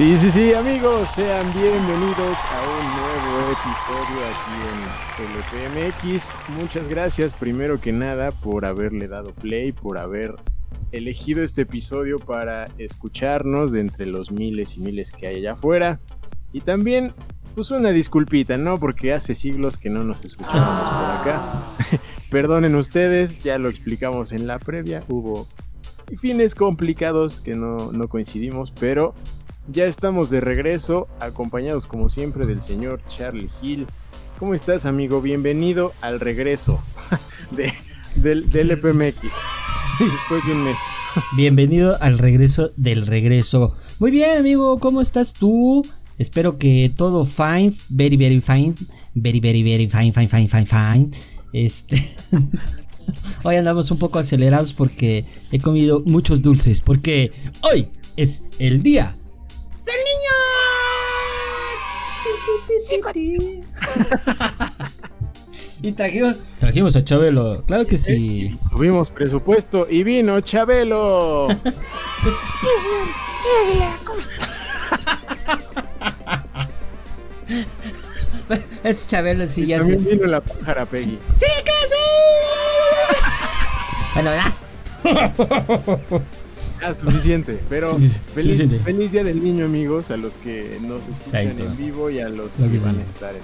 Sí, sí, sí, amigos, sean bienvenidos a un nuevo episodio aquí en LPMX. Muchas gracias, primero que nada, por haberle dado play, por haber elegido este episodio para escucharnos entre los miles y miles que hay allá afuera. Y también, pues una disculpita, ¿no? Porque hace siglos que no nos escuchábamos por acá. Perdonen ustedes, ya lo explicamos en la previa, hubo fines complicados que no, no coincidimos, pero ya estamos de regreso, acompañados como siempre del señor Charlie Hill. ¿Cómo estás, amigo? Bienvenido al regreso de, del, del EPMX. Después de un mes. Bienvenido al regreso del regreso. Muy bien, amigo, ¿cómo estás tú? Espero que todo fine, very, very fine, very, very, very fine, fine, fine, fine, fine. Este. hoy andamos un poco acelerados porque he comido muchos dulces. Porque hoy es el día del niño. y trajimos, trajimos a Chabelo, claro que sí. Tuvimos presupuesto y vino Chabelo. sí, señor. Chabela, ¿cómo está? es Chabelo, sí, Y ya sé. también vino la pájara Peggy. ¡Sí, que sí! bueno, ya. Ah, suficiente. Pero Sí, feliz, suficiente. feliz día del niño, amigos, a los que nos escuchan Exacto. en vivo y a los Lo que van a estar en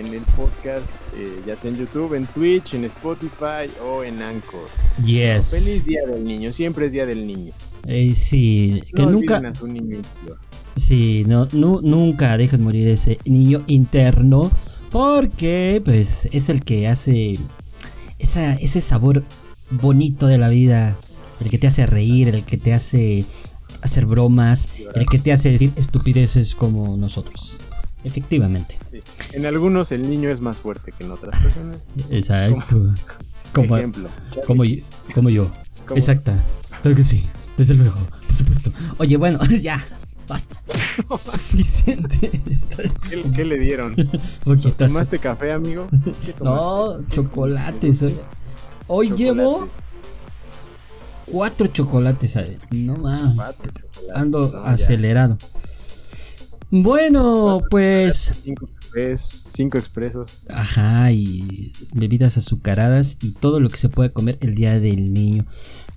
el, en el podcast, eh, ya sea en YouTube, en Twitch, en Spotify o en Anchor. Yes. Feliz día del niño, siempre es día del niño. Eh, sí, que nunca. a su niño interior. Sí, no, nu- nunca dejen morir ese niño interno. Porque, pues, es el que hace esa, ese sabor bonito de la vida. El que te hace reír, el que te hace hacer bromas, el que te hace decir estupideces como nosotros. Efectivamente. Sí. En algunos el niño es más fuerte que en otras personas. Exacto. Como, Ejemplo. como, yo- como yo. Exacta. Claro que sí. Desde luego. Por supuesto. Oye, bueno, ya. Basta. Suficiente. ¿Qué, qué le dieron? ¿Tomaste café, amigo? ¿Qué tomaste? No, chocolates. Hoy, hoy Chocolate. llevo cuatro chocolates. No más. Cuatro chocolates. Ando No, acelerado. Bueno, pues. Cinco cafés, cinco expresos. Ajá, y bebidas azucaradas y todo lo que se puede comer el día del niño.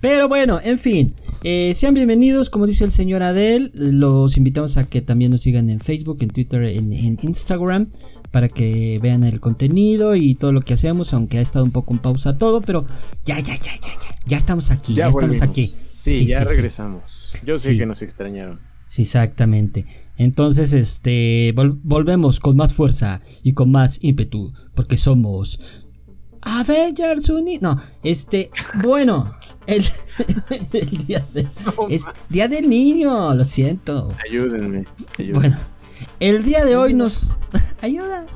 Pero bueno, en fin, eh, sean bienvenidos, como dice el señor Adel, los invitamos a que también nos sigan en Facebook, en Twitter, en, en Instagram, para que vean el contenido y todo lo que hacemos, aunque ha estado un poco en pausa todo, pero ya, ya, ya, ya, ya, ya estamos aquí, ya, estamos volvimos. aquí. Sí, Sí, ya sí, sí. regresamos. Yo sé que nos extrañaron. Sí, exactamente. Entonces, este, vol- volvemos con más fuerza y con más ímpetu, porque somos Avengers Unidos. No, este, bueno, el, el día, de- es día del niño, lo siento. Ayúdenme. ayúdenme. Bueno, el día de hoy nos ayuda.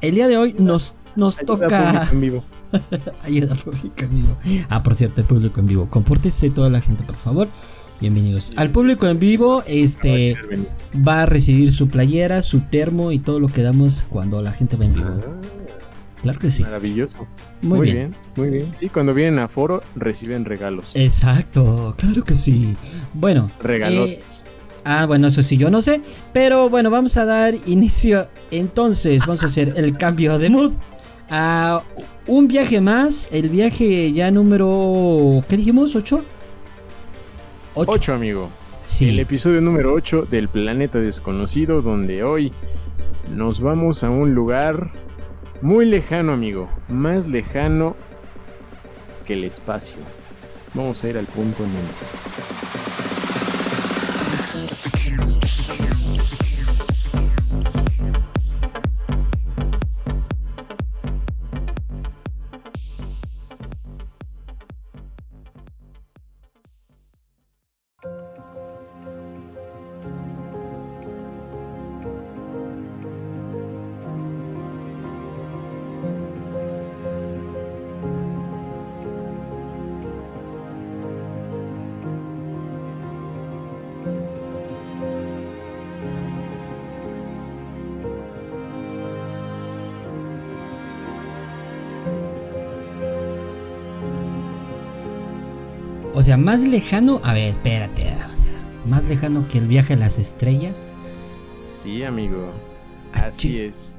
El día de hoy nos nos Ayuda toca público en vivo. ayuda pública en vivo. Ah, por cierto, el público en vivo. Compórtese toda la gente, por favor. Bienvenidos. Al público en vivo, este va a recibir su playera, su termo y todo lo que damos cuando la gente va en vivo. Ah, Claro que sí. Maravilloso. Muy, bien. Muy bien. Sí, cuando vienen a foro reciben regalos. Exacto, claro que sí. Bueno, Regalotes. ah, bueno, eso sí, yo no sé. Pero bueno, vamos a dar inicio. Entonces, vamos a hacer el cambio de mood. A un viaje más. El viaje ya número. ¿Qué dijimos? ¿Ocho? Ocho. Ocho, amigo. Sí. El episodio número 8 del Planeta Desconocido, donde hoy nos vamos a un lugar muy lejano, amigo. Más lejano que el espacio. Vamos a ir al punto número. Sea, más lejano. A ver, espérate. O sea, más lejano que el viaje a las estrellas. Sí, amigo. Así es.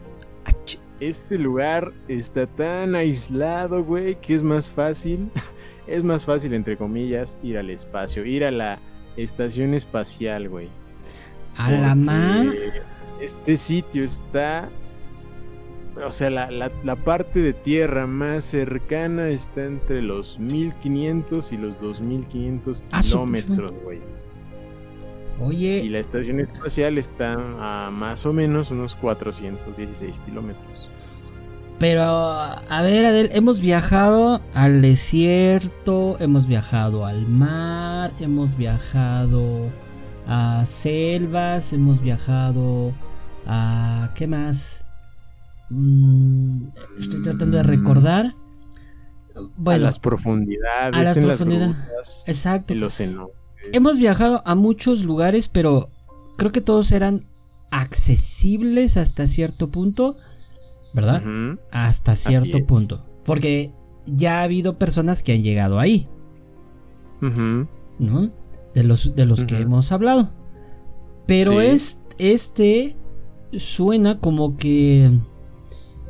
Este lugar está tan aislado, güey, que es más fácil, es más fácil, entre comillas, ir al espacio, ir a la estación espacial, güey. A la mar. Este sitio está o sea, la, la, parte de tierra más cercana está entre los 1500 y los 2500 ah, kilómetros, güey. Oye. Y la estación espacial está a más o menos unos 416 kilómetros. Pero, a ver, Adel, hemos viajado al desierto, hemos viajado al mar, hemos viajado a selvas, hemos viajado a... ¿Qué más? Mm, estoy tratando de recordar. Bueno, a las profundidades, a las profundidades. Exacto. Hemos viajado a muchos lugares, pero creo que todos eran accesibles hasta cierto punto, ¿verdad? Hasta cierto punto. Porque ya ha habido personas que han llegado ahí. ¿No? De los, de los que hemos hablado. Pero es, este suena como que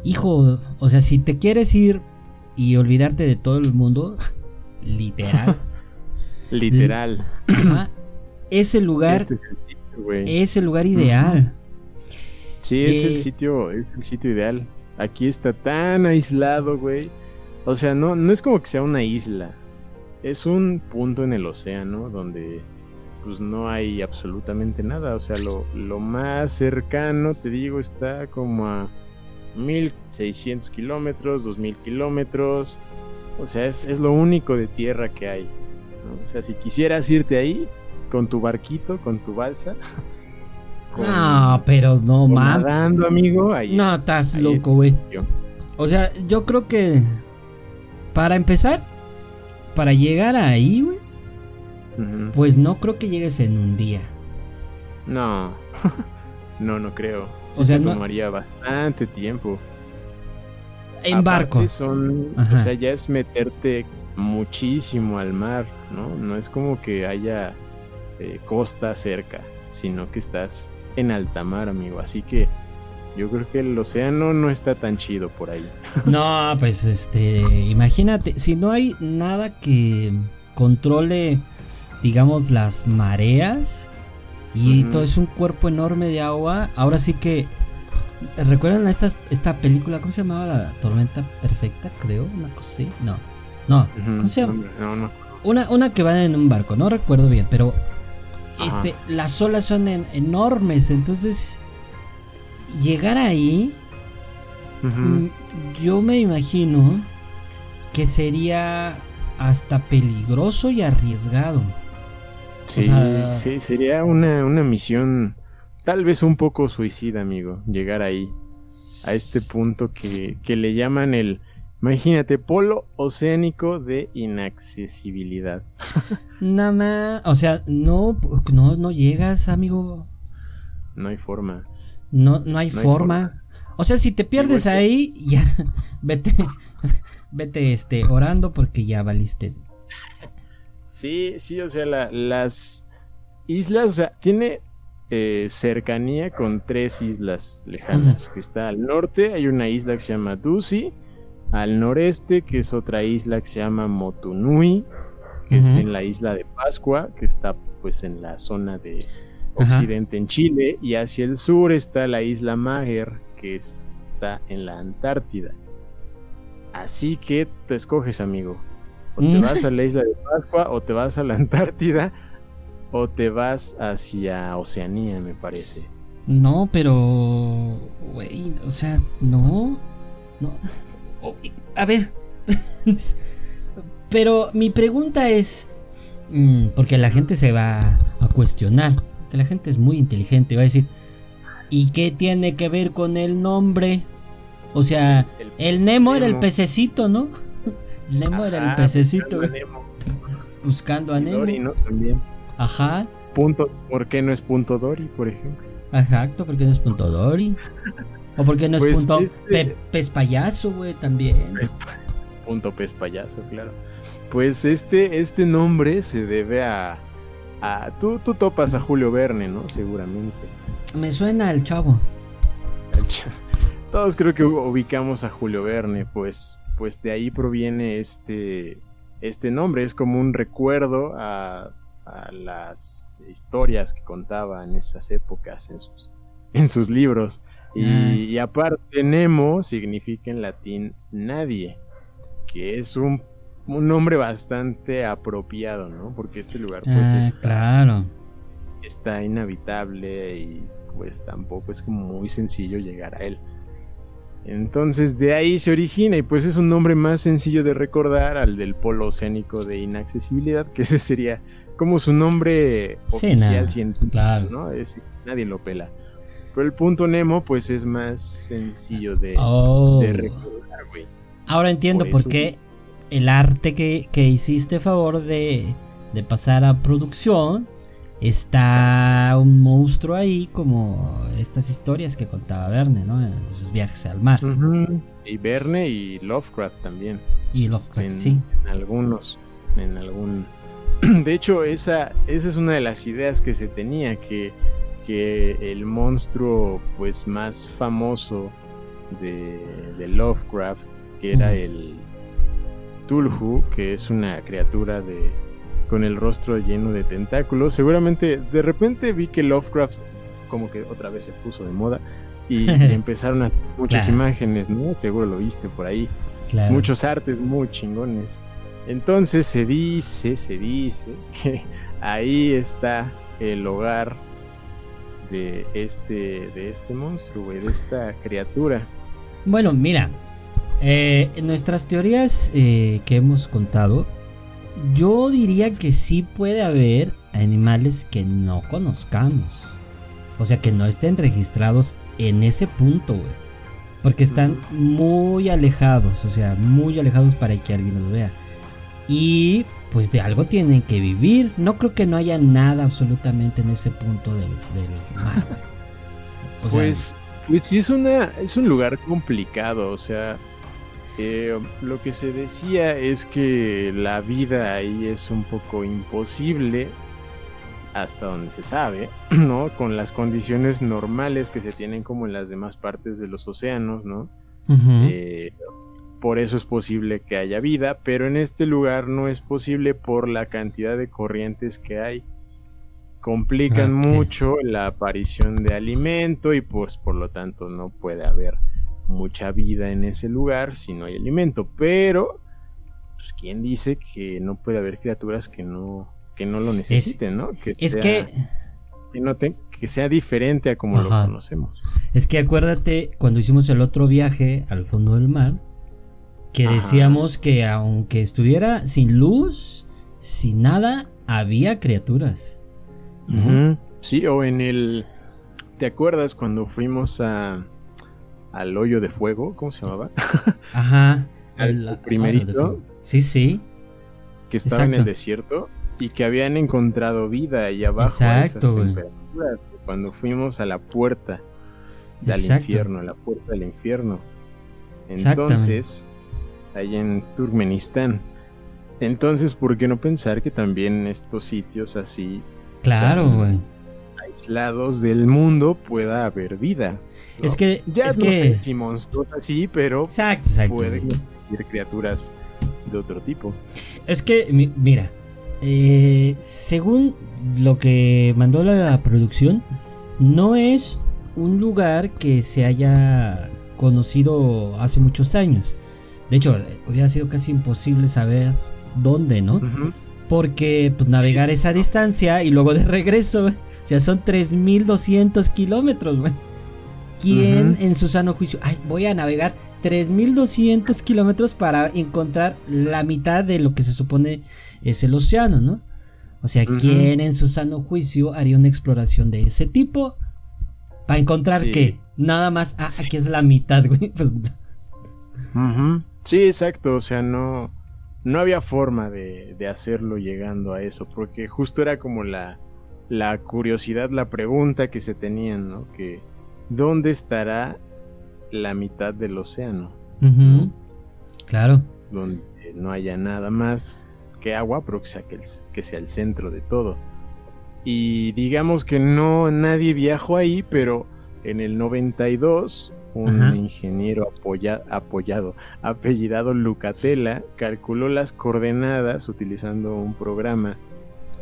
hijo, o sea, si te quieres ir y olvidarte de todo el mundo, literal. literal. ese lugar este es, el lugar ideal. Sí, es el eh, sitio, es el sitio ideal. Aquí está tan aislado, güey. O sea, no, no es como que sea una isla. Es un punto en el océano donde pues no hay absolutamente nada. O sea, lo, lo más cercano, te digo, está como a 1600 kilómetros, 2000 kilómetros. O sea, es, lo único de tierra que hay. O sea, si quisieras irte ahí con tu barquito, con tu balsa. no, pero no mames. Nadando, amigo. Ahí no, estás loco, güey. O sea, yo creo que para empezar, para llegar ahí, güey, pues no creo que llegues en un día. No, no, no creo o sea, tomaría bastante tiempo. En barco. Son, o sea, ya es meterte muchísimo al mar, ¿no? No es como que haya eh, costa cerca, sino que estás en alta mar, amigo. Así que yo creo que el océano no está tan chido por ahí. No, pues este, imagínate, si no hay nada que controle, digamos, las mareas, y todo es un cuerpo enorme de agua. Ahora sí que. ¿Recuerdan esta, esta película? ¿Cómo se llamaba? La Tormenta Perfecta, creo. Una cosa así. No. No. ¿Cómo se llama? No, no. Una, una que va en un barco, no recuerdo bien, pero. Este, las olas son enormes. Entonces. Llegar ahí. Mm, yo me imagino que sería hasta peligroso y arriesgado. Sí, sí, sería una, misión tal vez un poco suicida, amigo, llegar ahí, a este punto que, que le llaman el, imagínate, polo oceánico de inaccesibilidad. Nada más, o sea, no, no, no llegas, amigo. No hay forma. No, no hay, forma. O sea, si te pierdes ahí, ya, vete, vete, este, orando porque ya valiste Sí, sí, o sea, las islas, o sea, tiene eh, cercanía con tres islas lejanas, que está al norte, hay una isla que se llama Dusi, al noreste, que es otra isla que se llama Motunui, que es en la isla de Pascua, que está pues en la zona de occidente en Chile, y hacia el sur está la isla Mager, que está en la Antártida. Así que tú escoges, amigo. O te vas a la isla de Pascua, o te vas a la Antártida, o te vas hacia Oceanía, me parece. No, pero. Güey, o sea, no. No. A ver. pero mi pregunta es. Mm, porque la gente se va a cuestionar. Que la gente es muy inteligente. Va a decir. ¿Y qué tiene que ver con el nombre? O sea, el, Nemo era el pececito, ¿no? Nemo era el pececito. Buscando a Nemo. Dory, ¿no? También. Ajá. Punto, ¿Por qué no es punto Dory, por ejemplo? Exacto, ¿por qué no es punto Dory? O por qué no es pues punto este pez payaso, güey, también. punto pez payaso, claro. Pues este, este nombre se debe a, a tú, tú topas a Julio Verne, ¿no? Seguramente. Me suena el chavo. Todos creo que ubicamos a Julio Verne, pues, pues de ahí proviene este, este nombre. Es como un recuerdo a, a las historias que contaba en esas épocas en sus, en sus libros. Y, aparte, Nemo significa en latín nadie, que es un, un nombre bastante apropiado, ¿no? Porque este lugar, pues, Ah, está, claro. está inhabitable y pues tampoco es como muy sencillo llegar a él. Entonces de ahí se origina y pues es un nombre más sencillo de recordar al del polo oceánico de inaccesibilidad, que ese sería como su nombre Sí, oficial nada, científico, claro. ¿no? Es, nadie lo pela. Pero el punto Nemo pues es más sencillo de, Oh. de recordar, güey. Ahora entiendo Por por, qué el arte que, que hiciste favor de, de pasar a producción está un monstruo ahí como estas historias que contaba Verne, ¿no? De sus viajes al mar. Y Verne y Lovecraft también. Y Lovecraft, en, sí. en algunos, en algún... De hecho, esa, esa es una de las ideas que se tenía, que, que el monstruo pues más famoso de, de Lovecraft, que era el Tulhu, que es una criatura de con el rostro lleno de tentáculos. Seguramente de repente vi que Lovecraft como que otra vez se puso de moda y empezaron a muchas Claro. imágenes, ¿no? Seguro lo viste por ahí Claro. muchos artes muy chingones. Entonces se dice, se dice que ahí está el hogar de este, de este monstruo, güey, de esta criatura. Bueno, mira, eh, nuestras teorías eh, que hemos contado, yo diría que sí puede haber animales que no conozcamos. O sea, que no estén registrados en ese punto, güey. Porque están muy alejados, o sea, muy alejados para que alguien los vea. Y pues de algo tienen que vivir. No creo que no haya nada absolutamente en ese punto del, del mar. O sea, Pues, pues sí es una, es un lugar complicado, o sea, eh, lo que se decía es que la vida ahí es un poco imposible hasta donde se sabe, ¿no? Con las condiciones normales que se tienen como en las demás partes de los océanos, ¿no? Eh, por eso es posible que haya vida, pero en este lugar no es posible por la cantidad de corrientes que hay. Complican mucho la aparición de alimento y pues por lo tanto no puede haber mucha vida en ese lugar si no hay alimento. Pero, pues, ¿quién dice que no puede haber criaturas que no, que no lo necesiten, ¿no? Que es sea- que que, no te- que sea diferente a como Ajá. lo conocemos. Es que acuérdate cuando hicimos el otro viaje al fondo del mar, que Ajá. decíamos que aunque estuviera sin luz, sin nada, había criaturas. Sí, o en el. ¿Te acuerdas cuando fuimos a al hoyo de fuego? ¿Cómo se llamaba? Ajá. El al- primerito. Sí, sí. Que estaba en el Exacto. desierto y que habían encontrado vida ahí abajo a esas Exacto, temperaturas. Cuando fuimos a la puerta del Exacto. infierno, a la puerta del infierno. Entonces, ahí en Turkmenistán. Entonces, ¿por qué no pensar que también estos sitios así Claro, güey. Aislados del mundo pueda haber vida? ¿no? Es que Ya es no que sé si monstruosa sí, pero Exacto, exacto. pueden existir criaturas de otro tipo. Es que, mi- mira, eh, según lo que mandó la producción, no es un lugar que se haya conocido hace muchos años. De hecho, hubiera sido casi imposible saber dónde, ¿no? Ujú. Porque pues navegar esa distancia y luego de regreso, o sea, son 3200 kilómetros, güey. ¿Quién en su sano juicio? Ay, voy a navegar 3200 kilómetros para encontrar la mitad de lo que se supone es el océano, ¿no? O sea. ¿quién en su sano juicio haría una exploración de ese tipo? ¿Para encontrar Sí. qué? Nada más, ah, Sí. aquí es la mitad, güey. Pues. Sí, exacto. O sea, no, no había forma de, de hacerlo llegando a eso. Porque justo era como la, la curiosidad, la pregunta que se tenían, ¿no? Que ¿dónde estará la mitad del océano? Claro. Donde no haya nada más que agua, pero que sea, que el- que sea el centro de todo. Y digamos que no nadie viajó ahí, pero en el 92 un Ajá. ingeniero apoya- apoyado, apellidado Lucatella, calculó las coordenadas utilizando un programa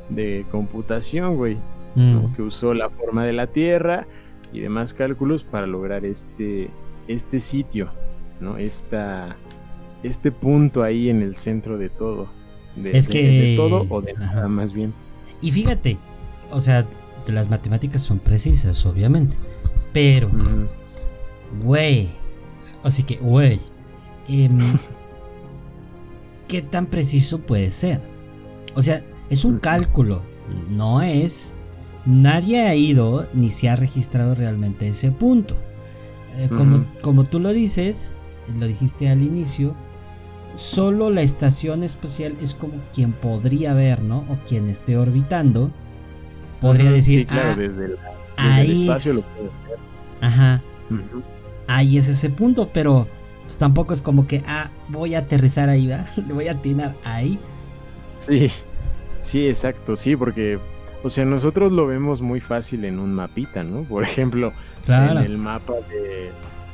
de computación, güey, ¿no? Mm. que usó la forma de la Tierra y demás cálculos para lograr este, este sitio, ¿no? Esta, este punto ahí en el centro de todo. De, Es de- que- de todo o de Ajá. nada más bien. Y fíjate, o sea, las matemáticas son precisas, obviamente. Pero. Güey. Así que, güey. em, ¿Qué tan preciso puede ser? O sea, es un cálculo. No es. Nadie ha ido ni se ha registrado realmente ese punto. Eh, como, como tú lo dices, lo dijiste al inicio, solo la estación espacial es como quien podría ver, ¿no? O quien esté orbitando. Podría decir, Sí, claro, "Ah, desde, la- desde ahí el espacio es- lo puedes ver. Ajá. Ahí es ese punto, pero pues, tampoco es como que, ah, voy a aterrizar ahí, ¿verdad? Le voy a atinar ahí. Sí, sí, exacto, sí, porque, o sea, nosotros lo vemos muy fácil en un mapita, ¿no? Por ejemplo, Claro. en el mapa de,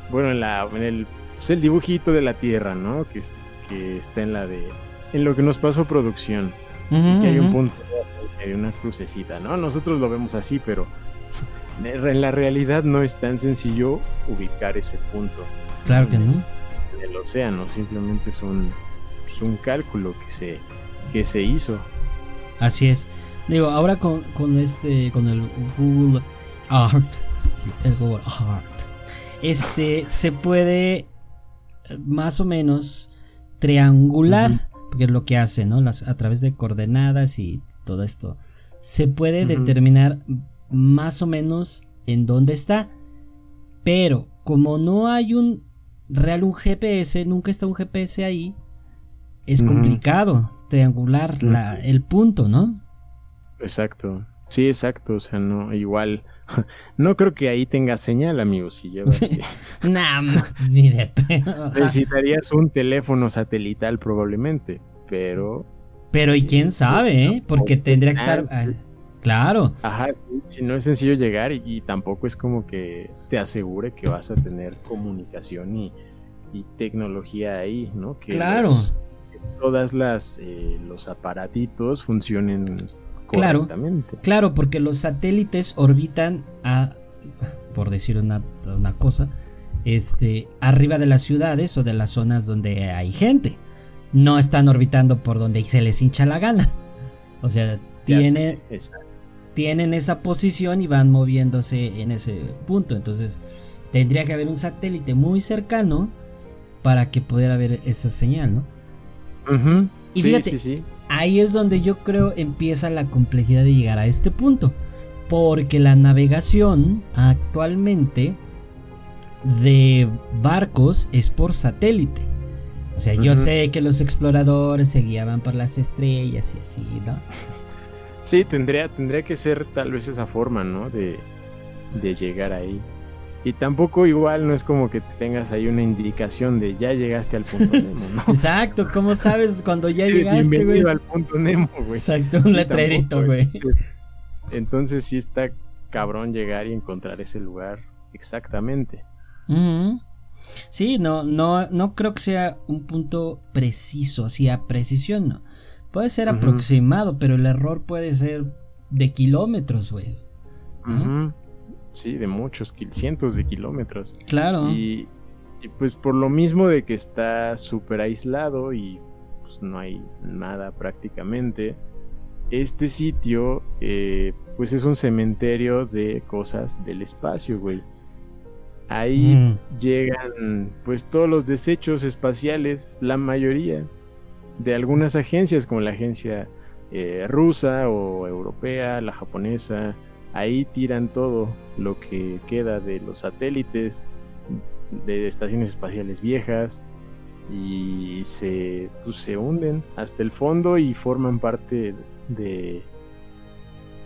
bueno, en la, en el, pues, el dibujito de la Tierra, ¿no? Que, que está en la de, en lo que nos pasó producción, que hay un punto, hay una crucecita, ¿no? Nosotros lo vemos así, pero en la realidad no es tan sencillo ubicar ese punto Claro que no. en el océano, simplemente es un, es un cálculo que se, que se hizo. Así es. Digo, ahora con, con este, con el Google Art, el Google Art, este, se puede más o menos triangular, porque es lo que hace, ¿no? Las, a través de coordenadas y todo esto, se puede determinar más o menos en dónde está, pero como no hay un real un GPS, nunca está un GPS ahí, es complicado triangular la- el punto, ¿no? Exacto. Sí, exacto. O sea, no, igual. No creo que ahí tenga señal, amigo. Si llevas. Nah, ma- ni de pedo. Necesitarías un teléfono satelital, probablemente. Pero. Pero y quién sabe, ¿eh? Porque tendría que estar... Claro, Ajá, sí, si no es sencillo llegar y, y tampoco es como que te asegure que vas a tener comunicación y, y tecnología ahí, ¿no? Que Claro. los- que todas las eh, los aparatitos funcionen Claro. correctamente. claro, porque los satélites orbitan a, por decir una, una cosa, este, arriba de las ciudades o de las zonas donde hay gente. No están orbitando por donde se les hincha la gana. O sea, tiene, exacto. Tienen esa posición y van moviéndose en ese punto. Entonces, tendría que haber un satélite muy cercano para que pudiera haber esa señal, ¿no? Y sí, fíjate, sí, sí. Ahí es donde yo creo empieza la complejidad de llegar a este punto. Porque la navegación actualmente de barcos es por satélite. O sea, yo sé que los exploradores se guiaban por las estrellas y así, ¿no? Sí, tendría, tendría que ser tal vez esa forma, ¿no? De, de llegar ahí. Y tampoco igual no es como que tengas ahí una indicación de ya llegaste al punto Nemo, ¿no? Exacto, ¿cómo sabes cuando ya Sí, llegaste, güey? al punto Nemo, güey. Exacto, un Sí, letrerito, güey. Entonces, entonces sí está cabrón llegar y encontrar ese lugar exactamente. Sí, no, no, no creo que sea un punto preciso, así a precisión, no. Puede ser aproximado, pero el error puede ser de kilómetros, güey. Sí, de muchos, cientos de kilómetros. Claro. Y, y pues por lo mismo de que está súper aislado y pues no hay nada prácticamente, este sitio eh, pues es un cementerio de cosas del espacio, güey. Ahí Mm. llegan pues todos los desechos espaciales, la mayoría, de algunas agencias como la agencia eh, rusa o europea, la japonesa. Ahí tiran todo lo que queda de los satélites, de estaciones espaciales viejas y se, pues, se hunden hasta el fondo y forman parte de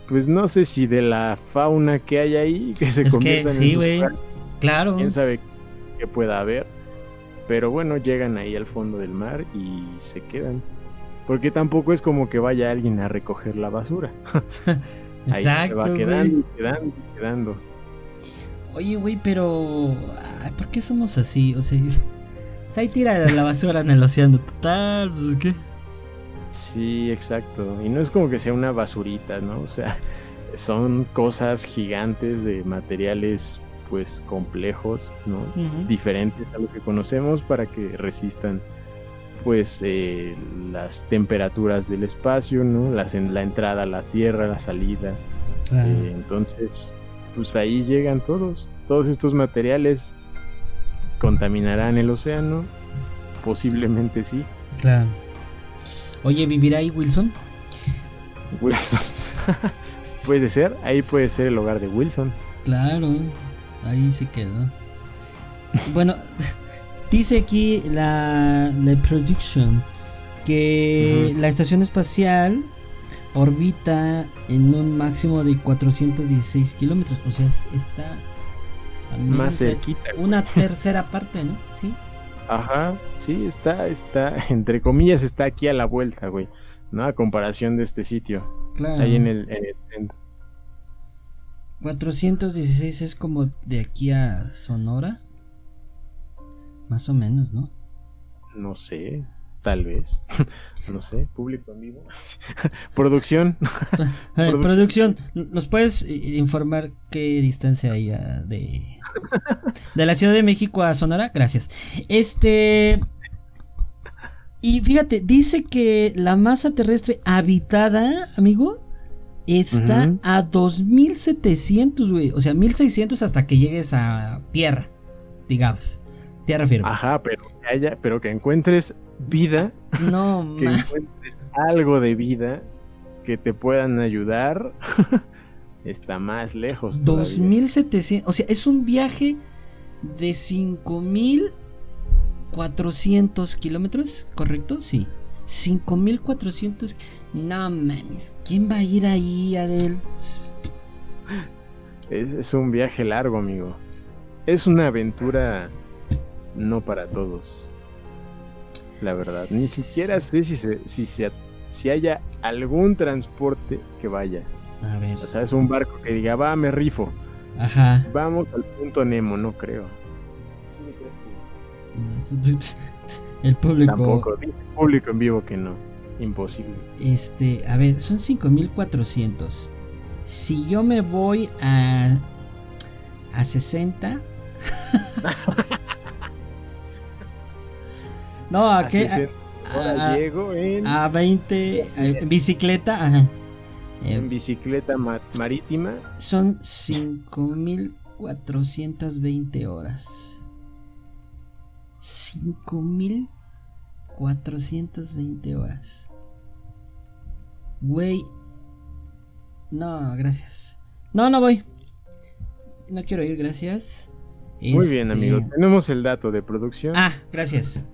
pues no sé si de la fauna que hay ahí que se Es que conviertan sí, en sus Claro. quién sabe qué pueda haber pero bueno llegan ahí al fondo del mar y se quedan porque tampoco es como que vaya alguien a recoger la basura Ahí se Exacto, va güey. quedando, quedando, quedando. Oye, güey, pero. ¿Por qué somos así? O sea, o sea, ahí tira la basura en el océano. Total, pues, ¿qué? Sí, exacto. Y no es como que sea una basurita, ¿no? O sea, son cosas gigantes de materiales pues complejos, ¿no? Diferentes a lo que conocemos para que resistan pues eh, las temperaturas del espacio, ¿no? Las, en, la entrada a la Tierra, la salida. Eh, entonces, pues ahí llegan todos. Todos estos materiales contaminarán el océano. Posiblemente sí. Claro. Oye, ¿vivirá ahí Wilson? Wilson. puede ser, ahí puede ser el hogar de Wilson. Claro, ahí se quedó. Bueno, dice aquí la, la production que la estación espacial orbita en un máximo de 416 kilómetros. O sea, es- está Más cerquita. Una tercera parte, ¿no? Sí. Ajá, sí, está, está, entre comillas, está aquí a la vuelta, güey. ¿No? A comparación de este sitio. Claro. Ahí en el, en el centro. 416 es como de aquí a Sonora. Más o menos, ¿no? No sé, tal vez. no sé, público en vivo. Producción. Producción. ¿nos puedes eh, informar qué distancia hay de, de la Ciudad de México a Sonora? Gracias. Este. Y fíjate, dice que la masa terrestre habitada, amigo, está Ujú. a 2700, güey. O sea, 1600 hasta que llegues a tierra, digamos. Tierra firme. Ajá, pero que haya, pero que encuentres vida, no, que encuentres algo de vida que te puedan ayudar. está más lejos. todavía. 2700, o sea, es un viaje de 5400 kilómetros, ¿correcto? Sí. 5400. No mames, ¿quién va a ir ahí, Adel? Es, es un viaje largo, amigo. Es una aventura no para todos. La verdad. Ni siquiera sé si, se, si, se- si haya algún transporte que vaya. A ver, O sea, es un barco que diga, va, me rifo. ajá. Vamos al punto Nemo, no creo. El público. Tampoco. Dice el público en vivo que no. Imposible. Este, a ver, son 5400. Si yo me voy a. a 60. no, ¿a A qué? 60 horas A, llego en, a 20. En bicicleta, ajá. Eh, en bicicleta ma- marítima. son 5420 horas. 5420 horas. Güey. No, gracias. No, no voy. No quiero ir, gracias. Muy bien, Este- amigo. Tenemos el dato de producción. Ah, gracias.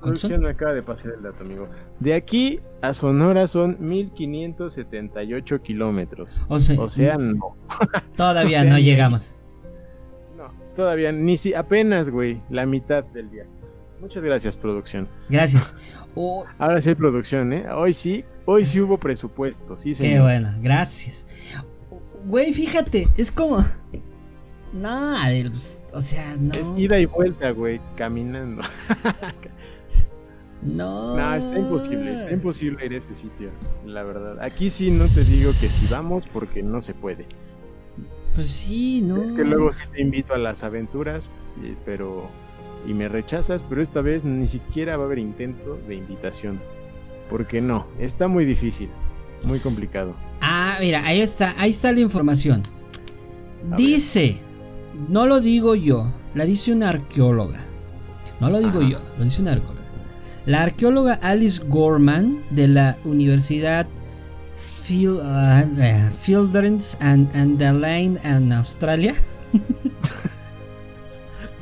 Producción me acaba de pasar el dato, amigo. De aquí a Sonora son 1578 kilómetros. O sea, O sea, no. todavía o sea, no llegamos. Todavía ni si apenas, güey, la mitad del día. Muchas gracias, producción. Gracias. Oh, Ahora sí hay producción, ¿eh? Hoy sí, hoy sí hubo presupuesto, sí, Qué señor. bueno, gracias. Güey, fíjate, es como. No, pues, o sea, no. Es ida y vuelta, güey, caminando. No. No, está imposible, está imposible ir a ese sitio, la verdad. Aquí sí no te digo que si vamos porque no se puede. Pues sí, no. Es que luego sí te invito a las aventuras, eh, pero y me rechazas, pero esta vez ni siquiera va a haber intento de invitación. Porque no, está muy difícil, muy complicado. Ah, mira, ahí está, ahí está la información. Dice, no lo digo yo, la dice una arqueóloga. No lo digo Ajá. yo, lo dice una arqueóloga. La arqueóloga Alice Gorman de la Universidad Phil, uh, eh, and, and the Line en Australia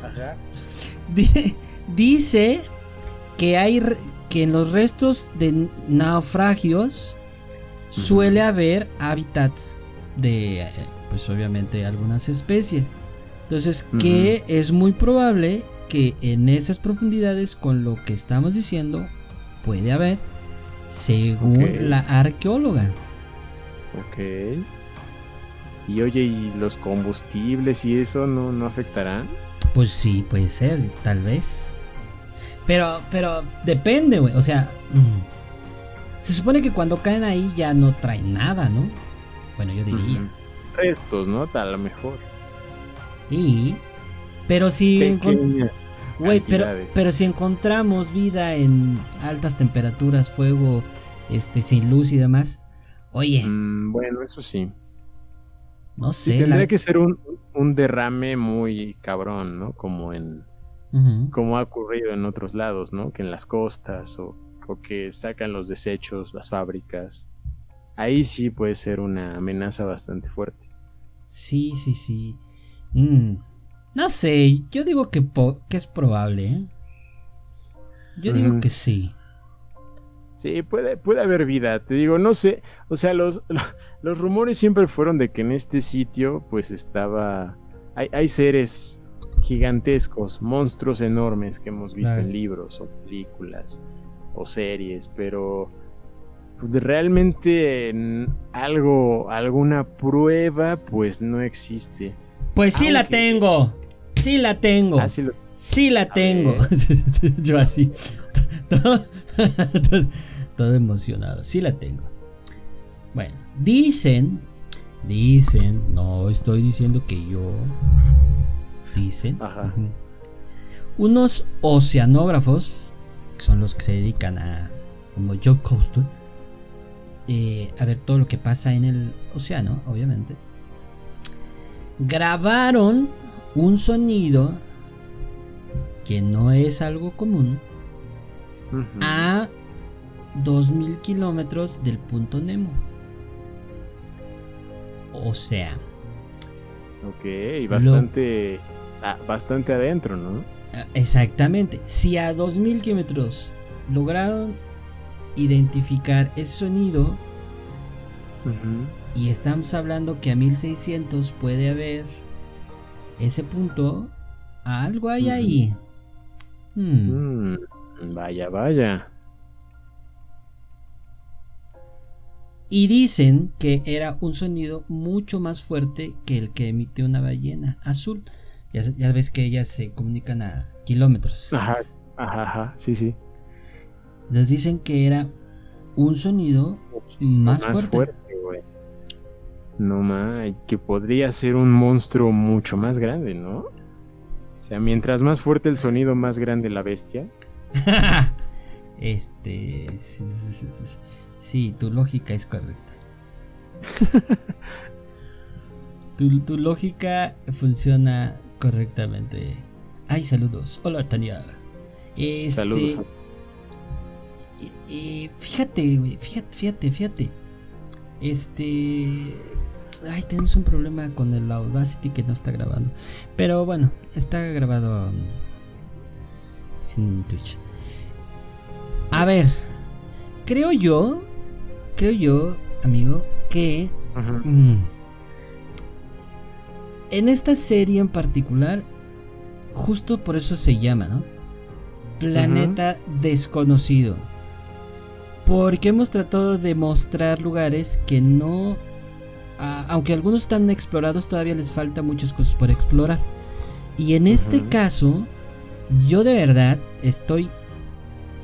Ajá. Dice que hay que en los restos de naufragios suele haber hábitats de pues obviamente algunas especies. Entonces, que es muy probable que en esas profundidades con lo que estamos diciendo puede haber según la arqueóloga. Ok. Y oye, ¿y los combustibles y eso no, no afectarán? Pues sí, puede ser, tal vez. Pero, pero depende, güey. O sea, mm, se supone que cuando caen ahí ya no traen nada, ¿no? Bueno, yo diría. Restos, ¿no? A lo mejor. Y. Pero si. Güey, pero, pero si encontramos vida en altas temperaturas, fuego, este, sin luz y demás. Oye, Mm, bueno, eso sí. no Sí, sé. tendría la- que ser un, un derrame muy cabrón, ¿no? Como en como ha ocurrido en otros lados, ¿no? Que en las costas o, o que sacan los desechos, las fábricas. Ahí sí puede ser una amenaza bastante fuerte. Sí, sí, sí. Mm, No sé, yo digo que, po- que es probable, ¿eh? Yo digo que sí. Sí, puede, puede haber vida, te digo, no sé, o sea, los, los rumores siempre fueron de que en este sitio pues estaba, hay, hay seres gigantescos, monstruos enormes que hemos visto Claro. en libros o películas o series, pero pues, realmente en algo, alguna prueba pues no existe. Pues sí la tengo. Sí la tengo. Así lo- Sí la tengo. Yo así. Todo, todo- todo emocionado. Sí la tengo. Bueno, dicen. Dicen. No estoy diciendo que yo. Dicen. Ajá. Unos oceanógrafos. Que son los que se dedican a. Como Joe Coaster. eh, a ver todo lo que pasa en el océano, obviamente. Grabaron un sonido que no es algo común Ujú. a 2000 kilómetros del punto Nemo. O sea, Ok, bastante, ah, bastante adentro, ¿no? ah, exactamente, si a 2000 kilómetros lograron identificar ese sonido y estamos hablando que a 1600 puede haber ese punto, algo hay ahí. Hmm. Mm, vaya, vaya. Y dicen que era un sonido mucho más fuerte que el que emite una ballena azul. Ya, ves que ellas se comunican a kilómetros. Ajá, ajá, ajá, sí, sí. Les dicen que era un sonido Más fuerte. No más, que podría ser un monstruo mucho más grande, ¿no? O sea, mientras más fuerte el sonido, más grande la bestia. este. Sí, sí, sí, sí, sí. Sí, tu lógica es correcta. tu, tu lógica funciona correctamente. Ay, saludos. Hola, Tania. Este, Saludos. Eh, eh, fíjate, güey, fíjate, fíjate, fíjate. Este. Ay, tenemos un problema con el Audacity que no está grabando. Pero bueno, está grabado um, en Twitch. A ver, creo yo, creo yo, amigo, que mm, en esta serie en particular, justo por eso se llama, ¿no? Planeta desconocido. Porque hemos tratado de mostrar lugares que no... a- aunque algunos están explorados, todavía les falta muchas cosas por explorar. Y en este caso, yo de verdad estoy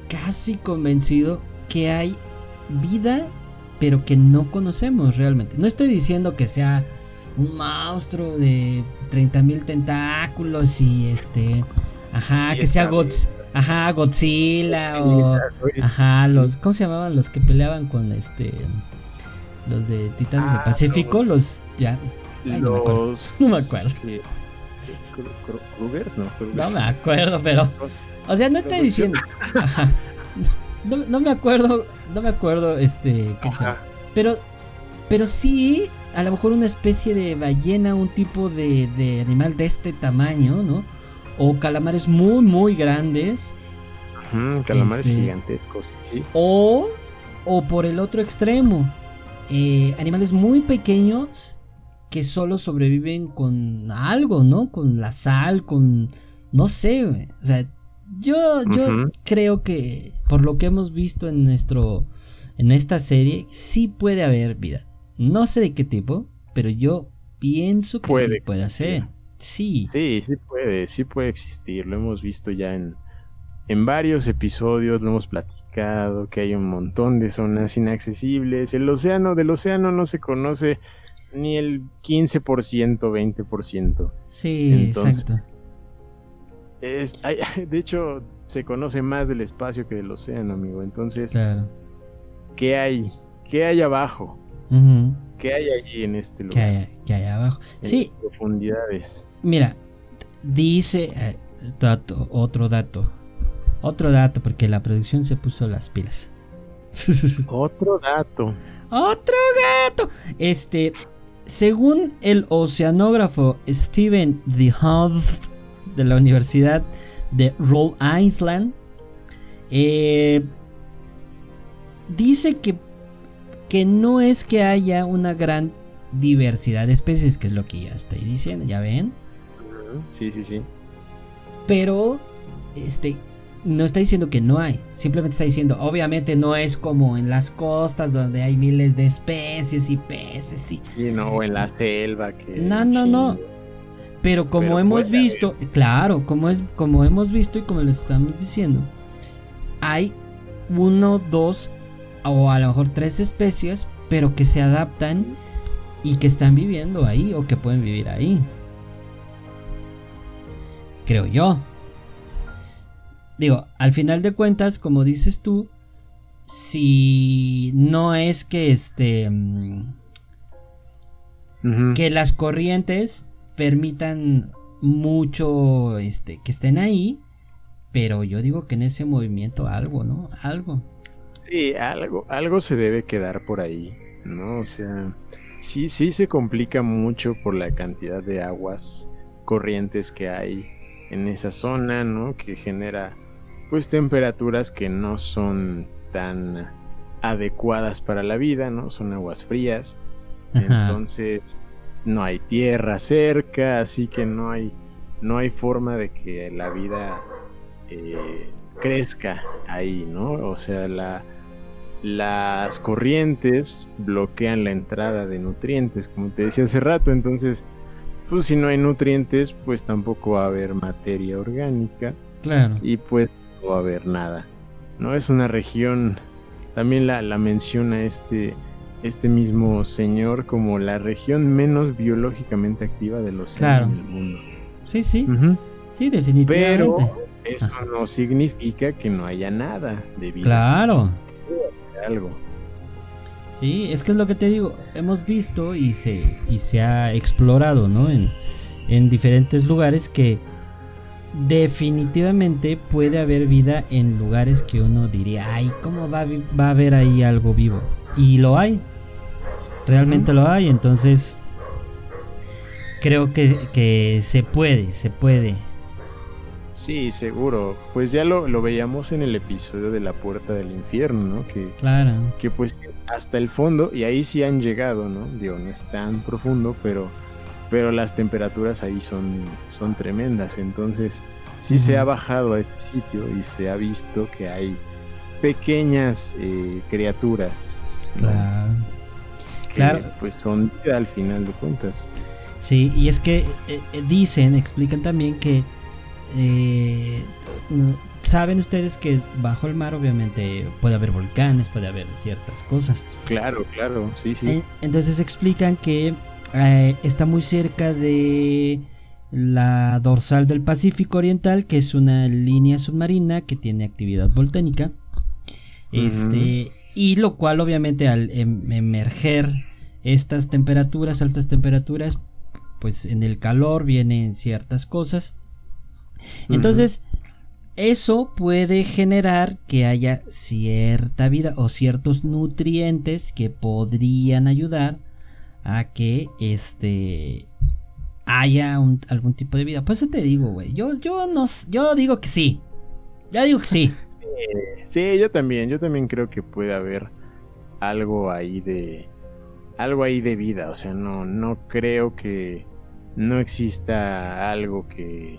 casi convencido que hay vida, pero que no conocemos realmente. No estoy diciendo que sea un monstruo de 30.000 tentáculos y este... Ajá, Y que sea está Godz- ajá, Godzilla o... Ajá, sí. los. ¿Cómo se llamaban los que peleaban con este. Los de Titanes del Ah, Pacífico? los- Los. Ya. Ay, no me acuerdo. Los... No me acuerdo. que- Krugers, no, Krugers. No me acuerdo, pero. O sea, no estoy Los- diciendo. Ajá. No, no me acuerdo. No me acuerdo, este. ¿Cómo se llama? Ajá. Pero. Pero sí, a lo mejor una especie de ballena, un tipo de, de animal de este tamaño, ¿no? O calamares muy, muy grandes. Ujú, calamares Este- gigantescos, sí. O, o por el otro extremo, eh, animales muy pequeños que solo sobreviven con algo, ¿no? Con la sal, con... No sé, güey. O sea, yo, yo creo que por lo que hemos visto en nuestro... En esta serie, sí puede haber vida. No sé de qué tipo, pero yo pienso que Puede sí puede hacer. Sí. Sí, sí puede, sí puede existir. Lo hemos visto ya en, en varios episodios, lo hemos platicado, que hay un montón de zonas inaccesibles. El océano, del océano no se conoce ni el 15%, 20%. Sí, Entonces, exacto. Es, hay- de hecho, se conoce más del espacio que del océano, amigo. Entonces, Claro. ¿qué hay? ¿Qué hay abajo? ¿Qué hay allí en este lugar? hay, que hay abajo. En Sí, profundidades. Mira, dice eh, dato, otro dato, otro dato, porque la producción se puso las pilas. Otro dato. otro gato. Este, según el oceanógrafo Steven DeHove de la Universidad de Rhode Island, eh, dice que que no es que haya una gran diversidad de especies, que es lo que ya estoy diciendo, ya ven. Sí, sí, sí. pero este no está diciendo que no hay, simplemente está diciendo, obviamente no es como en las costas donde hay miles de especies y peces y Sí, no, o en la selva que. No, no, no. pero como Pero hemos visto, claro, como es como hemos visto y como les estamos diciendo, hay uno, dos o a lo mejor tres especies, pero que se adaptan y que están viviendo ahí o que pueden vivir ahí. Creo yo. Digo, al final de cuentas, como dices tú, si no es que este que las corrientes permitan mucho este que estén ahí, pero yo digo que en ese movimiento algo, ¿no? Algo. Sí, algo, algo se debe quedar por ahí, ¿no? O sea, sí, sí se complica mucho por la cantidad de aguas corrientes que hay en esa zona, ¿no? Que genera, pues, temperaturas que no son tan adecuadas para la vida, ¿no? Son aguas frías. Ajá. Entonces no hay tierra cerca, así que no hay, no hay forma de que la vida eh, crezca ahí, ¿no? O sea, la, las corrientes bloquean la entrada de nutrientes, como te decía hace rato, entonces, pues si no hay nutrientes, pues tampoco va a haber materia orgánica Claro. y pues no va a haber nada. No es una región, también la, la menciona este, este mismo señor como la región menos biológicamente activa del océano Claro. en el mundo. Sí, sí. Sí, definitivamente. Pero eso no significa que no haya nada de vida. Claro. Algo. Sí, es que es lo que te digo, hemos visto y se, y se ha explorado, ¿no? En, en diferentes lugares que definitivamente puede haber vida en lugares que uno diría, ay, ¿cómo va, va a haber ahí algo vivo? Y lo hay, realmente lo hay, entonces creo que, que se puede, se puede. Sí, seguro. Pues ya lo, lo veíamos en el episodio de la puerta del infierno, ¿no? Que Claro, que pues hasta el fondo, y ahí sí han llegado, ¿no? Digo, no es tan profundo, pero, pero las temperaturas ahí son, son tremendas, entonces sí se ha bajado a ese sitio y se ha visto que hay pequeñas eh, criaturas, ¿no? claro. que claro. pues son vida al final de cuentas. Sí, y es que eh, eh, dicen, explican también que eh, saben ustedes que bajo el mar obviamente puede haber volcanes, puede haber ciertas cosas. Claro, claro, sí, sí. Eh, Entonces explican que eh, está muy cerca de la dorsal del Pacífico Oriental, que es una línea submarina que tiene actividad volcánica. Este, y lo cual obviamente al em- emerger estas temperaturas, altas temperaturas, pues en el calor vienen ciertas cosas. Entonces, eso puede generar que haya cierta vida o ciertos nutrientes que podrían ayudar a que este haya un- algún tipo de vida. Por eso te digo, güey. Yo, yo no yo digo que sí. Ya digo que sí. Sí, yo también, yo también creo que puede haber algo ahí de algo ahí de vida, o sea, no no creo que no exista algo que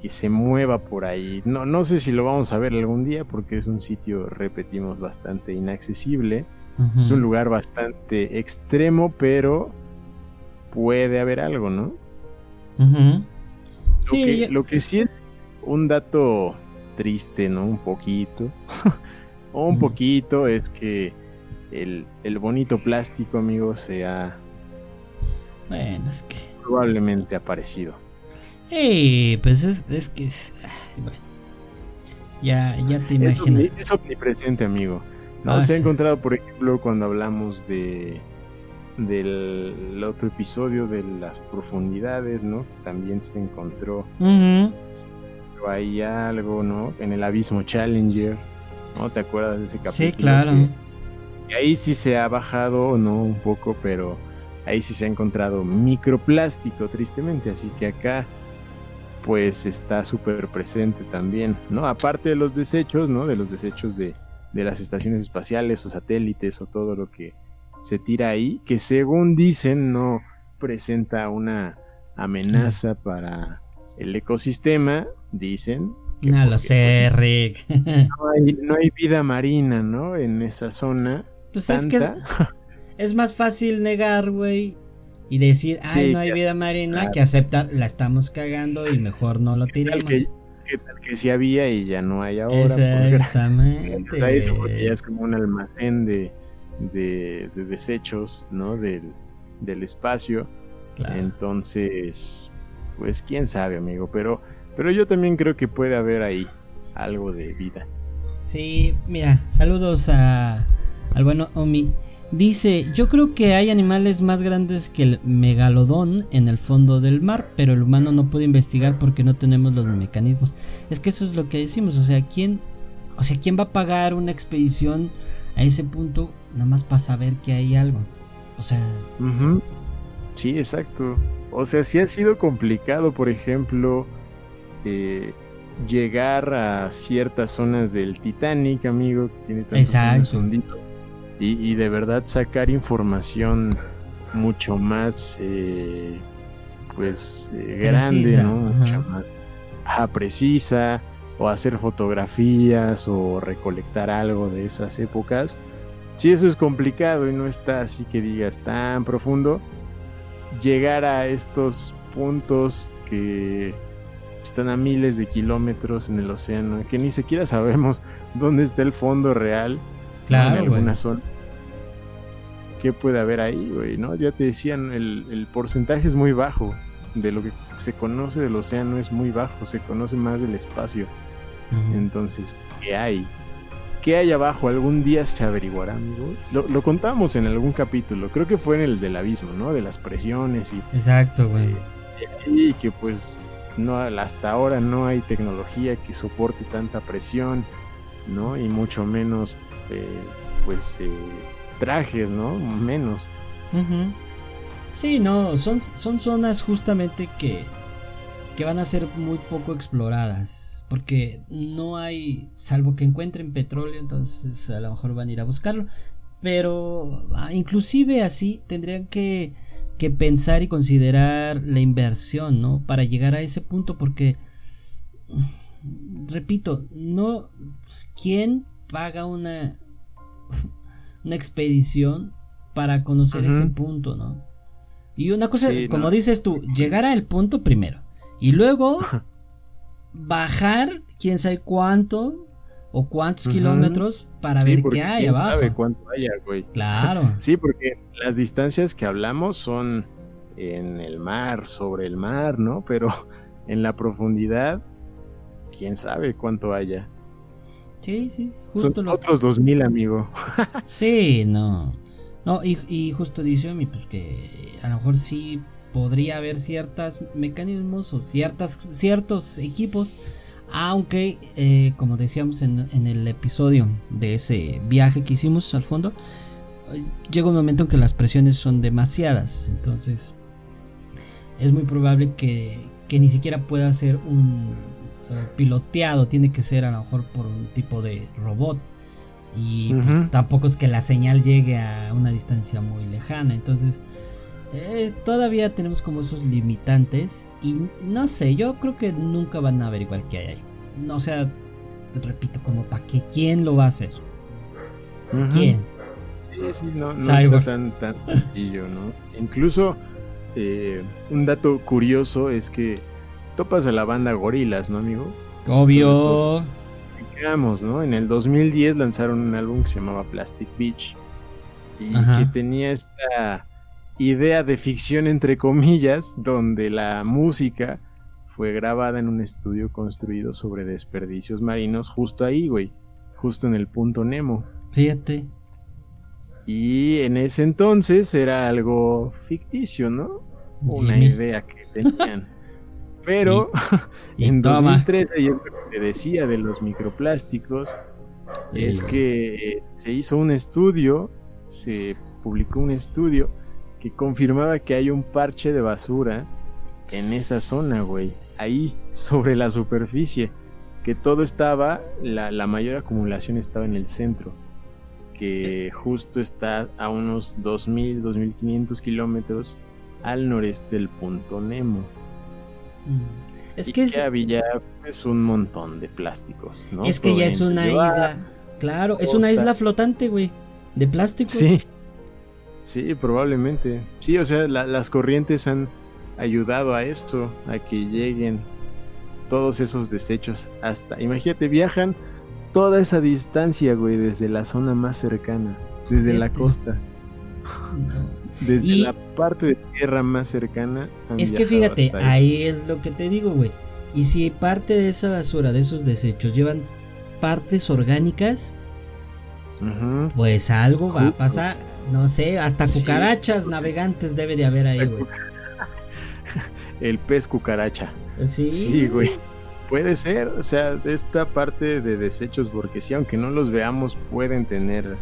que se mueva por ahí. No no sé si lo vamos a ver algún día porque es un sitio repetimos bastante inaccesible. Es un lugar bastante extremo, pero puede haber algo, ¿no? Lo, Sí, que, lo que sí es un dato triste, ¿no? Un poquito. o un poquito es que el, el bonito plástico, amigo, se ha Bueno, es que. probablemente aparecido. ¡Ey! Pues es, es que. es- ay, bueno. Ya, ya te imaginas. es omnipresente, amigo. No Ah, se ha encontrado, por ejemplo, cuando hablamos de del otro episodio de las profundidades, ¿no? También se encontró Ujú. ahí algo, ¿no? En el abismo Challenger, ¿no? ¿Te acuerdas de ese capítulo? Sí, claro. Que- que ahí sí se ha bajado, ¿no? Un poco, pero ahí sí se ha encontrado microplástico, tristemente. Así que acá, pues está súper presente también, ¿no? Aparte de los desechos, ¿no? De los desechos de, de las estaciones espaciales o satélites o todo lo que se tira ahí, que según dicen no presenta una amenaza para el ecosistema, dicen. que No lo sé, Rick. pues, no, hay, no hay vida marina, ¿no? En esa zona. Pues es que es, es más fácil negar, güey. Y decir, ay, Sí, no hay que- vida marina, claro. que aceptar, la estamos cagando y mejor no lo tiremos. que, que que sí había y ya no hay ahora. porque- Exactamente. eso, porque ya es como un almacén de, de, de desechos, ¿no? Del, del espacio. Claro. Entonces, pues quién sabe, amigo. Pero, pero yo también creo que puede haber ahí algo de vida. Sí, mira, saludos a, al bueno Omi. Dice, yo creo que hay animales más grandes que el megalodón en el fondo del mar, pero el humano no puede investigar porque no tenemos los mecanismos. Es que eso es lo que decimos, o sea, ¿quién, o sea, ¿quién va a pagar una expedición a ese punto nada más para saber que hay algo? O sea. Sí, exacto. O sea, sí ha sido complicado, por ejemplo, eh, llegar a ciertas zonas del Titanic, amigo, que tiene tantos Exacto. Y, y de verdad sacar información mucho más, eh, pues, eh, grande, Precisa, ¿no? ajá. Mucha más ajá, precisa, o hacer fotografías, o recolectar algo de esas épocas. Si eso es complicado y no está así que digas tan profundo, llegar a estos puntos que están a miles de kilómetros en el océano, que ni siquiera sabemos dónde está el fondo real. Claro, en alguna zona. ¿Qué puede haber ahí, güey? ¿no? Ya te decían, el, el porcentaje es muy bajo. De lo que se conoce del océano es muy bajo, se conoce más del espacio. Entonces, ¿qué hay? ¿Qué hay abajo? ¿Algún día se averiguará, amigo? Lo, lo contamos en algún capítulo, creo que fue en el del abismo, ¿no? De las presiones y, Exacto, güey. y que pues no hasta ahora no hay tecnología que soporte tanta presión, ¿no? Y mucho menos, eh, pues, eh, trajes, ¿no? Menos. Sí, no, son, son zonas justamente que, que van a ser muy poco exploradas. Porque no hay, salvo que encuentren petróleo, entonces a lo mejor van a ir a buscarlo. Pero ah, inclusive así tendrían que, que pensar y considerar la inversión, ¿no? Para llegar a ese punto porque, repito, no, ¿quién paga una, una expedición para conocer ese punto, ¿no? Y una cosa, Sí, como no. dices tú, llegar al punto primero y luego bajar quién sabe cuánto o cuántos kilómetros para Sí, ver qué hay quién abajo. sabe cuánto haya, güey. Claro. Sí, porque las distancias que hablamos son en el mar, sobre el mar, ¿no? Pero en la profundidad, quién sabe cuánto haya. Sí, sí, justo Son lo otros 2000, amigo. Sí, no. No, y, y justo dice Omi, pues que a lo mejor sí podría haber ciertos mecanismos o ciertas, ciertos equipos, aunque, eh, como decíamos en, en el episodio de ese viaje que hicimos al fondo, llega un momento en que las presiones son demasiadas, entonces es muy probable que, que ni siquiera pueda ser un eh, piloteado, tiene que ser a lo mejor por un tipo de robot. Y pues, tampoco es que la señal llegue a una distancia muy lejana. Entonces, eh, todavía tenemos como esos limitantes. Y no sé, yo creo que nunca van a averiguar qué hay ahí. No, o sea, te repito, como para qué, ¿quién lo va a hacer? ¿Quién? Sí, sí, no, no está tan, tan sencillo, ¿no? Incluso eh, un dato curioso es que topas a la banda Gorilas, ¿no, amigo? Obvio. Digamos, ¿no? En el 2010 lanzaron un álbum que se llamaba Plastic Beach y Ajá. que tenía esta idea de ficción entre comillas, donde la música fue grabada en un estudio construido sobre desperdicios marinos justo ahí, güey, justo en el punto Nemo. Fíjate. Y en ese entonces era algo ficticio, ¿no? Una Dime. idea que tenían. Pero Y en toma. 2013 yo creo que te decía de los microplásticos es que eh, se hizo un estudio, se publicó un estudio que confirmaba que hay un parche de basura en esa zona, güey. Ahí, sobre la superficie. Que todo estaba, la, la mayor acumulación estaba en el centro. Que justo está a unos 2.000, 2.500 kilómetros al noreste del punto Nemo. Mm. Es y que es, que había pues un montón de plásticos, ¿no? es que ya es una isla. Claro, es una isla flotante, güey. De plástico. Sí, sí, probablemente. Sí, o sea, la- las corrientes han ayudado a esto, a que lleguen todos esos desechos hasta, imagínate, viajan toda esa distancia, güey, desde la zona más cercana, desde la costa, No. Desde Y- la parte de tierra más cercana. Es que fíjate, ahí. ahí es lo que te digo, güey. Y si parte de esa basura, de esos desechos, llevan partes orgánicas, pues algo va a pasar. No sé, hasta cucarachas sí. navegantes debe de haber ahí, güey. El pez cucaracha. Sí, Sí, güey. Puede ser, o sea, de esta parte de desechos, porque sí, aunque no los veamos, pueden tener,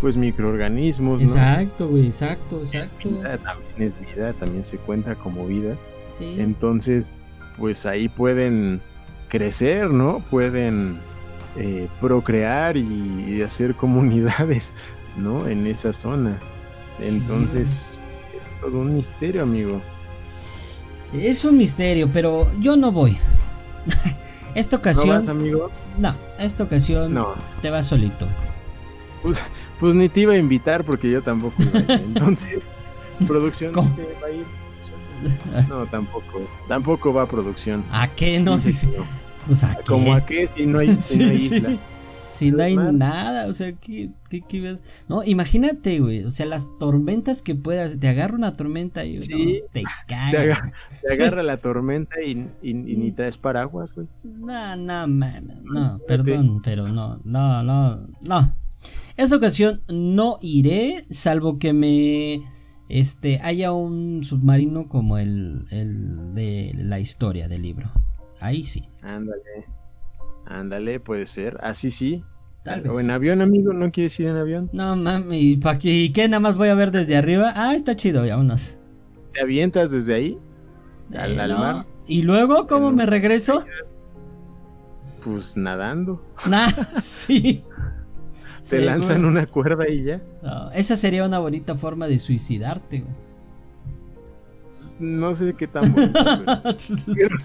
pues, microorganismos, ¿no? Exacto, güey, exacto, exacto. Vida también es vida, también se cuenta como vida. Sí. Entonces, pues ahí pueden crecer, ¿no? Pueden eh, procrear y, y hacer comunidades, ¿no? En esa zona. Entonces, es todo un misterio, amigo. Es un misterio, pero yo no voy. esta ¿No ocasión, vas, amigo? no, esta ocasión No. te vas solito. Pues, pues ni te iba a invitar porque yo tampoco iba a ir. Entonces, producción ¿Cómo? ¿qué va a ir. No, tampoco. Tampoco va a producción. ¿A qué no? Dice que no. pues a qué. Como a qué si no hay, si no hay Sí, sí. isla. Si no hay Mar. nada, o sea, ¿qué, qué, qué ves? No, imagínate, güey, o sea, las tormentas que puedas, te agarra una tormenta y Sí. no, te cagas. Te, aga- te agarra la tormenta y, y- y ni traes paraguas, güey. No, no, mames, no, perdón, pero no, no, no, no. Esta ocasión no iré, salvo que me, este, haya un submarino como el, el de la historia del libro. Ahí sí, Ándale. Ándale, puede ser. Así sí. tal vez. O en avión, amigo, ¿no quieres ir en avión? No mames, ¿y qué? ¿Y qué? Nada más voy a ver desde arriba. Ah, está chido, vámonos. ¿Te avientas desde ahí? Al, Eh, al no. mar. ¿Y luego cómo me regreso? Pues nadando. Nah, sí. Te lanzan una cuerda y ya. No, esa sería una bonita forma de suicidarte, güey. No sé qué tan bonito.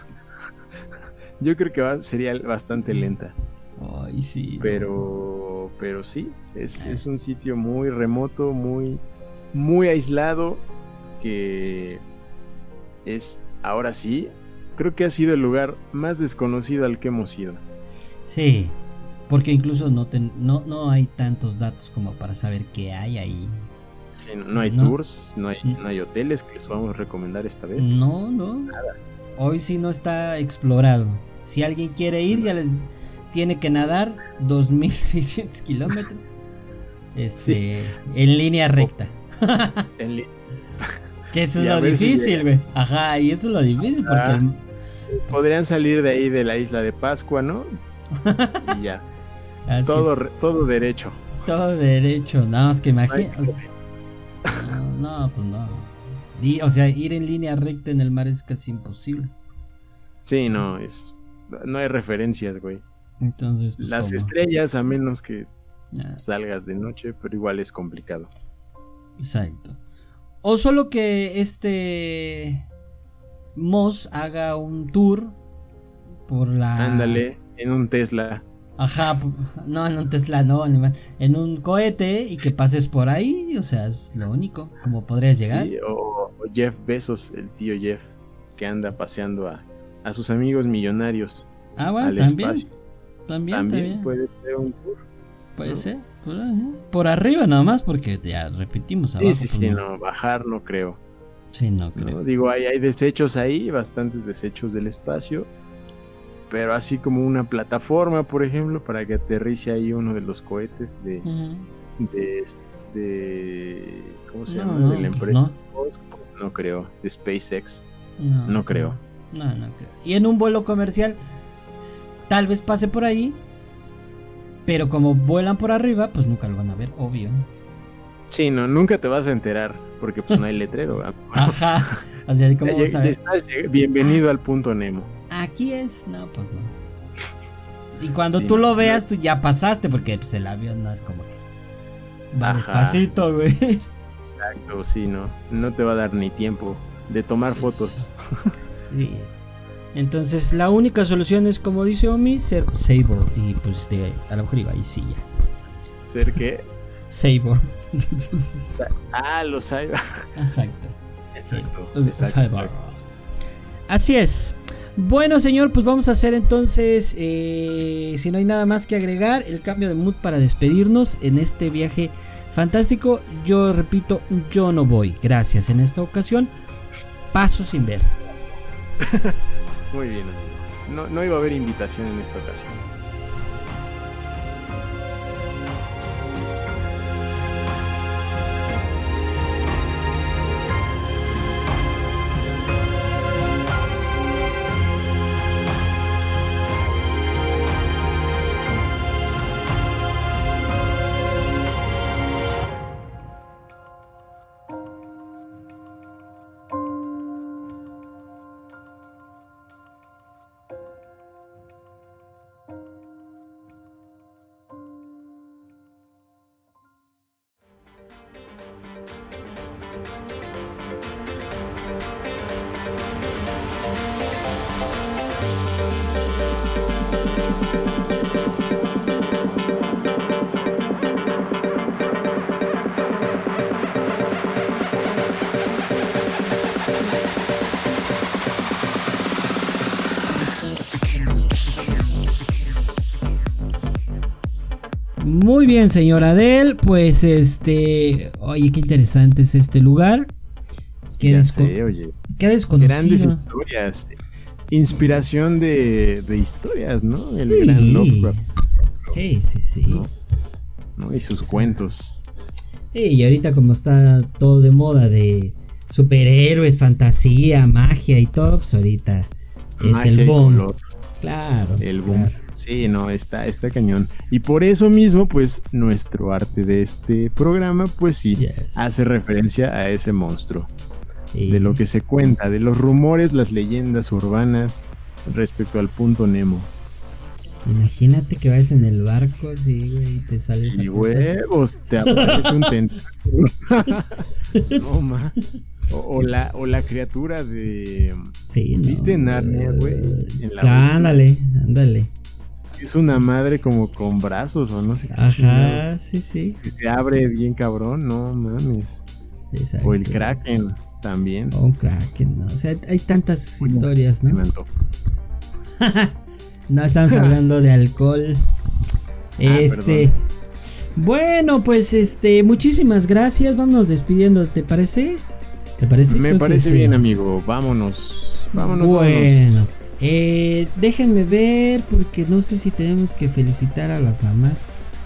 Yo creo que va- sería bastante lenta. Ay, sí. Pero, pero sí, es, Eh. es un sitio muy remoto, muy, muy aislado, que es, ahora sí, creo que ha sido el lugar más desconocido al que hemos ido. Sí, porque incluso no, ten- no, no hay tantos datos como para saber qué hay ahí. Sí, no, hay No. tours, no hay, no hay hoteles que les vamos a recomendar esta vez. No, no. Hoy sí no está explorado. Si alguien quiere ir, ya les tiene que nadar 2600 kilómetros. Este, en línea recta. En li- Que eso es lo difícil, güey. Ajá, y eso es lo difícil porque Ah. Podrían salir de ahí de la isla de Pascua, ¿no? Y ya, así todo, es, todo derecho. todo derecho, nada más que imagínate. No, no, pues no. Y, o sea, ir en línea recta en el mar es casi imposible. Sí, no, es, no hay referencias, güey. Entonces, pues, Las ¿cómo? estrellas, a menos que Ah, salgas de noche, pero igual es complicado. Exacto. O solo que este Moss haga un tour por la. Ándale, en un Tesla. Ajá, no, en un Tesla no, en un cohete y que pases por ahí, o sea, es lo único, como podrías llegar. Sí, o, Jeff Bezos, el tío Jeff, que anda paseando a, a sus amigos millonarios. Ah, bueno, al también, espacio. también. También puede ser un tour. Puede ¿no? ser, por, por arriba nada más, porque ya repetimos abajo. Sí, sí, pues sí, no, bajar no creo. Sí, no ¿no? creo. Digo, hay, hay desechos ahí, bastantes desechos del espacio. Pero así como una plataforma, por ejemplo, para que aterrice ahí uno de los cohetes de, de, de ¿cómo se No, llama? no, de la pues empresa. no. Musk, no creo, de SpaceX. No, creo. No, no creo. Y en un vuelo comercial, tal vez pase por ahí. Pero como vuelan por arriba, pues nunca lo van a ver, obvio. Sí, no, nunca te vas a enterar porque pues no hay letrero. Ajá. O sea, ¿cómo Ya vas a lleg- ver? estás bienvenido al punto Nemo. Aquí es. No, pues no. Y cuando Sí, tú lo veas, tú ya pasaste, porque pues, el avión no es como que. Va Ajá. despacito, güey. Exacto, sí, no. No te va a dar ni tiempo de tomar fotos. Sí. Entonces, la única solución es, como dice Omi, ser Saber. Y pues, de, a lo mejor digo, ahí sí ya. Ser que. Saber. sa- Ah, los hay. Exacto. Exacto, Sí, exacto, Cyber. exacto. Así es. Bueno, señor, pues vamos a hacer entonces, eh, si no hay nada más que agregar, el cambio de mood para despedirnos en este viaje fantástico. Yo repito, yo no voy. Gracias. En esta ocasión, paso sin ver. Muy bien, amigo. No, no iba a haber invitación en esta ocasión. Muy bien, señor Adel. Pues este. Oye, qué interesante es este lugar. Qué, Ya desco- sé, oye. qué desconocido. Grandes historias. Inspiración de, de historias, ¿no? El Sí. gran Lovecraft, Sí, sí, sí. ¿no? ¿no? Y sus cuentos. Sí, y ahorita como está todo de moda de superhéroes, fantasía, magia y todo, pues ahorita es Magia el boom. Claro. el boom. claro. Sí, no, está, está cañón. Y por eso mismo, pues, nuestro arte de este programa, pues sí, Yes. hace referencia a ese monstruo. Sí. De lo que se cuenta, de los rumores, las leyendas urbanas respecto al punto Nemo. Imagínate que vayas en el barco así, güey, y te sale esa Y huevos, te aparece un tentáculo. no, ma. O, o la, o la criatura de. Sí, no, ¿Viste Narnia, güey? En Ah, ándale, ándale. Es una madre como con brazos o no sé qué. Ajá, sí, sí. Que se abre bien cabrón, no mames. exacto. O el Kraken también. O un Kraken, ¿no? O sea, hay tantas Bueno, historias, ¿no? No estamos hablando de alcohol. Este. perdón. bueno, pues este, muchísimas gracias. Vámonos despidiendo, ¿te parece? ¿Te parece? Me Creo parece bien, amigo. Vámonos. Vámonos. vámonos. Eh, déjenme ver porque no sé si tenemos que felicitar a las mamás.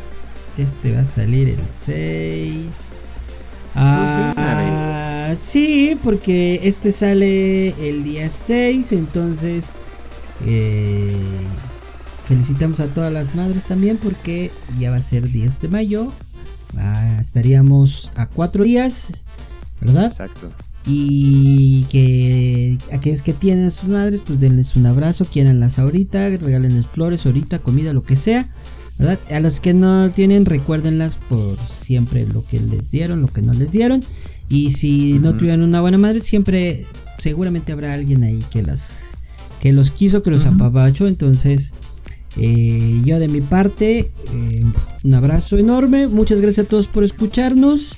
Este va a salir el 6. Ah, sí, porque este sale el día 6, entonces eh, felicitamos a todas las madres también porque ya va a ser 10 de mayo. Ah, estaríamos a 4 días, ¿verdad? Exacto. Y que aquellos que tienen a sus madres, pues denles un abrazo, quieranlas ahorita, regálenles flores ahorita, comida, lo que sea, ¿verdad? A los que no tienen, recuérdenlas por siempre lo que les dieron, lo que no les dieron. Y si no tuvieron una buena madre, siempre, seguramente habrá alguien ahí que las, que los quiso, que los apapachó. Entonces, Eh, yo de mi parte, eh, un abrazo enorme. Muchas gracias a todos por escucharnos.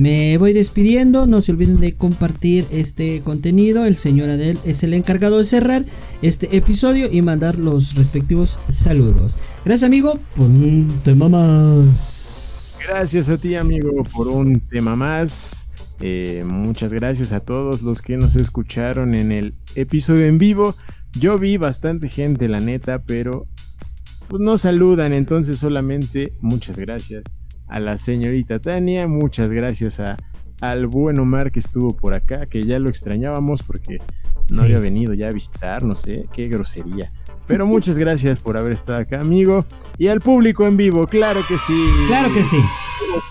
Me voy despidiendo, no se olviden de compartir este contenido. El señor Adel es el encargado de cerrar este episodio y mandar los respectivos saludos. Gracias amigo por un tema más. Gracias a ti amigo por un tema más. Eh, muchas gracias a todos los que nos escucharon en el episodio en vivo. Yo vi bastante gente, la neta, pero pues no saludan, entonces solamente muchas gracias a la señorita Tania, muchas gracias a, al buen Omar que estuvo por acá, que ya lo extrañábamos porque no había venido ya a visitar, no sé, qué grosería. Pero muchas gracias por haber estado acá, amigo. Y al público en vivo, claro que sí. Claro que sí.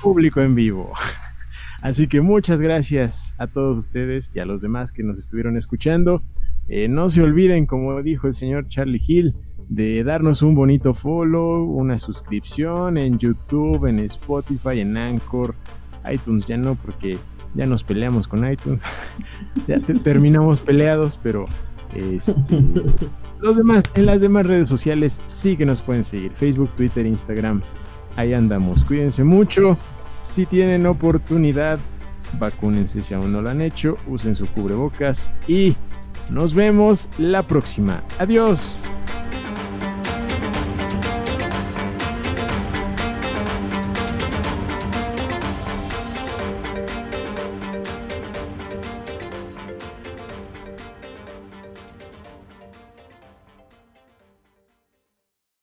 público en vivo. Así que muchas gracias a todos ustedes y a los demás que nos estuvieron escuchando. Eh, no se olviden, como dijo el señor Charlie Hill, de darnos un bonito follow, una suscripción en YouTube, en Spotify, en Anchor, iTunes ya no porque ya nos peleamos con iTunes, ya terminamos peleados, pero este, los demás, en las demás redes sociales sí que nos pueden seguir, Facebook, Twitter, Instagram, ahí andamos, cuídense mucho, si tienen oportunidad, vacúnense si aún no lo han hecho, usen su cubrebocas y nos vemos la próxima. Adiós.